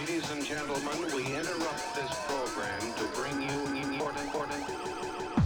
Ladies and gentlemen, we interrupt this program to bring you important, important.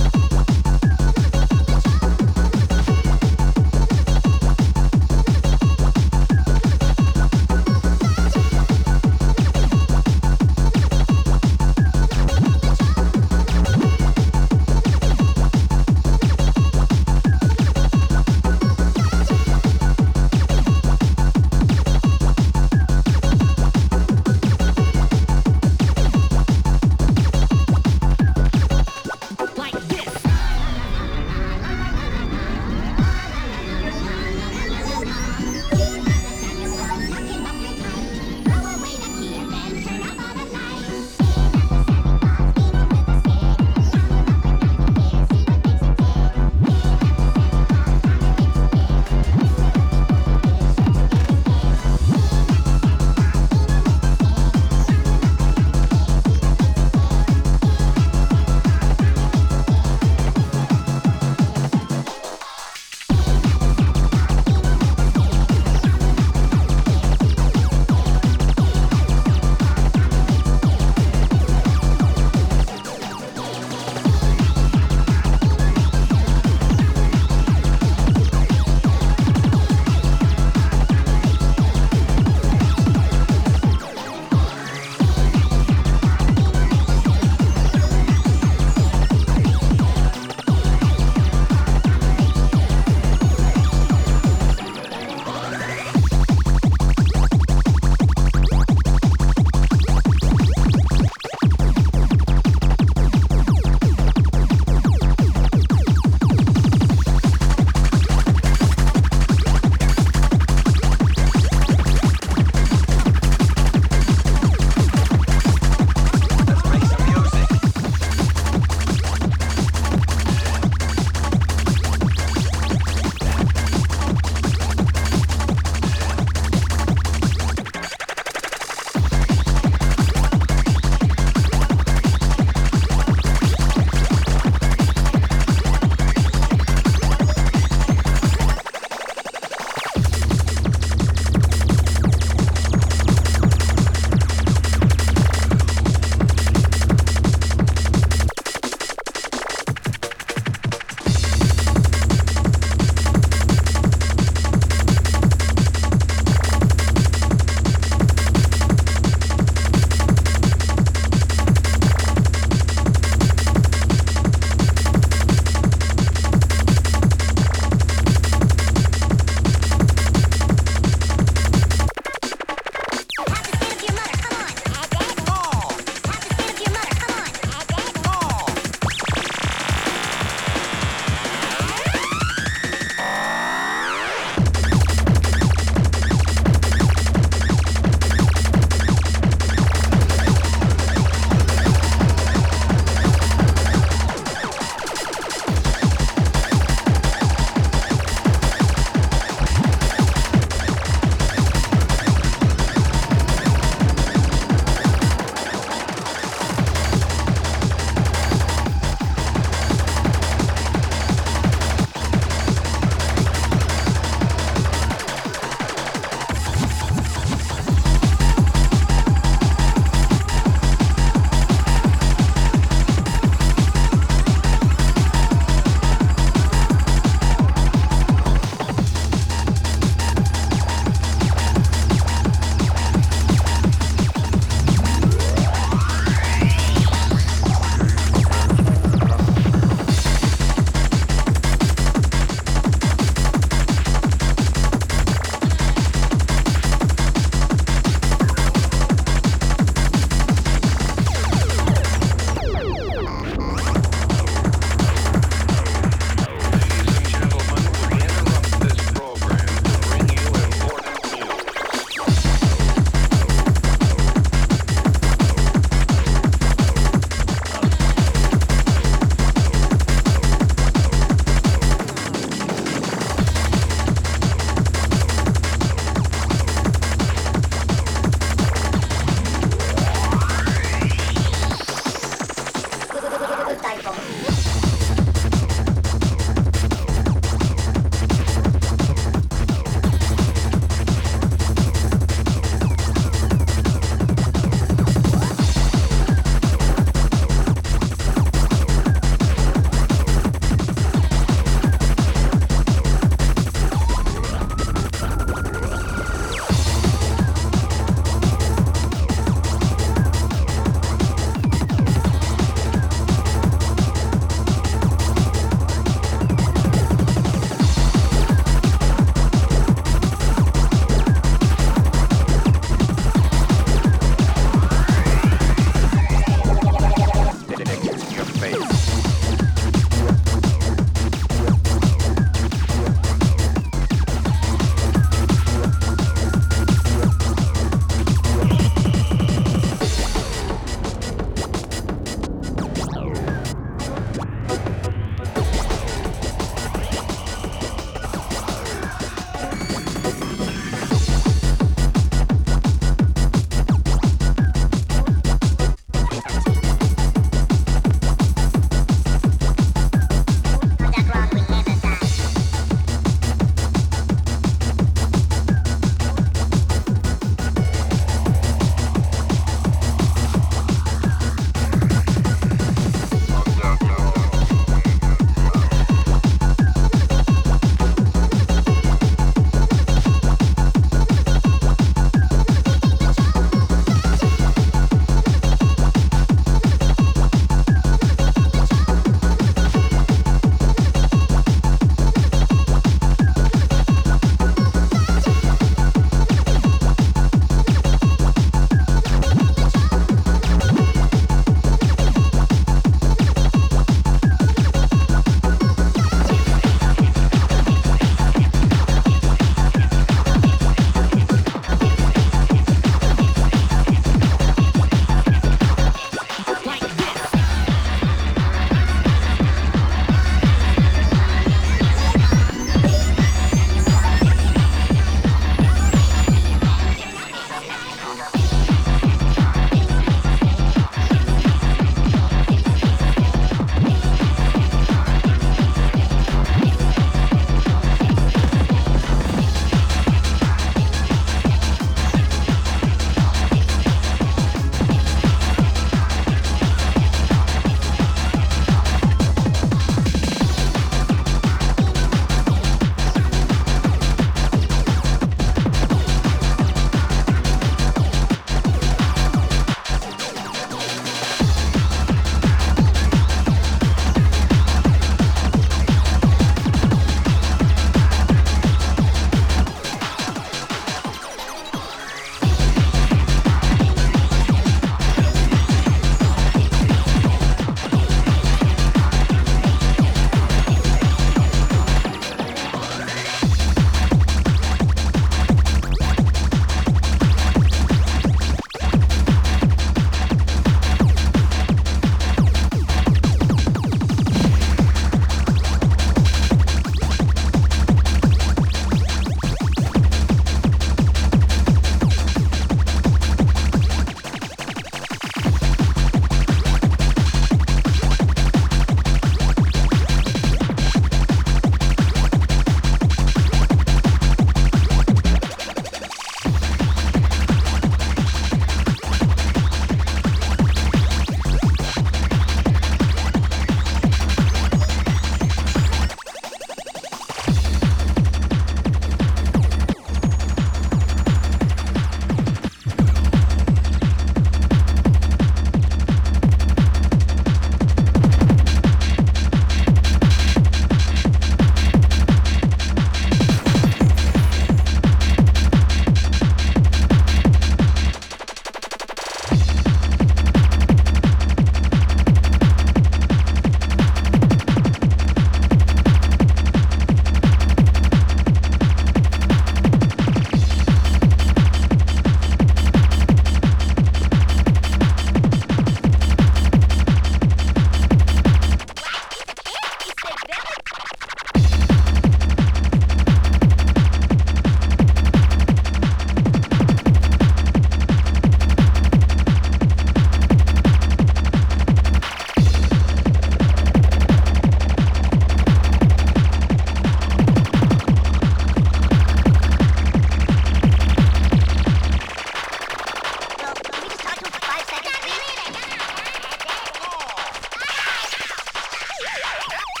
Yeah.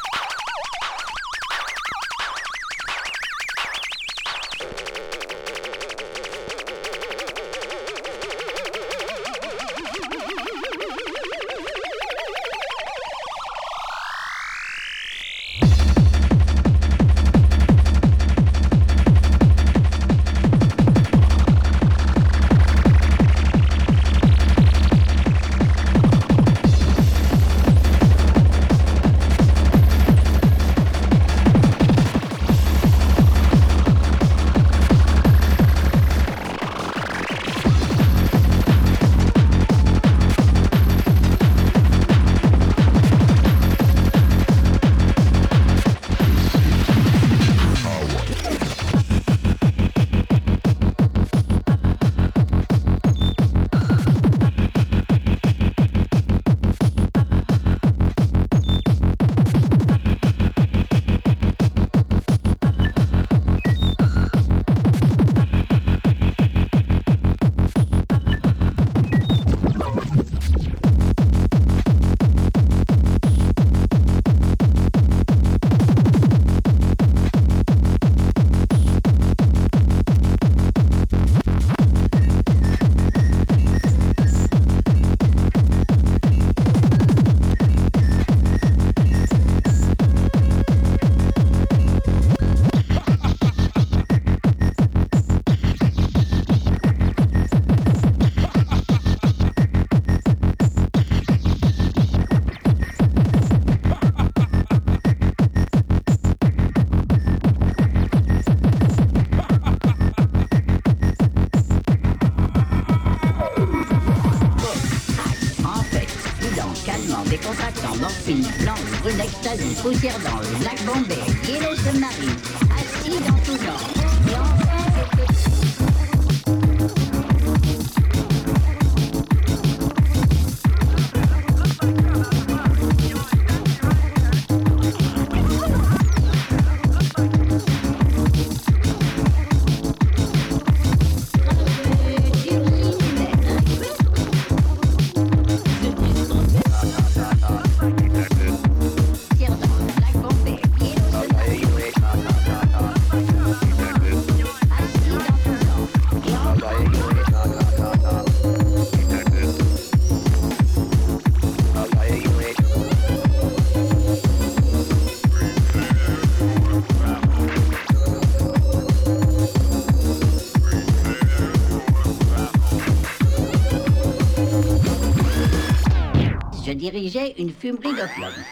filmregaflotten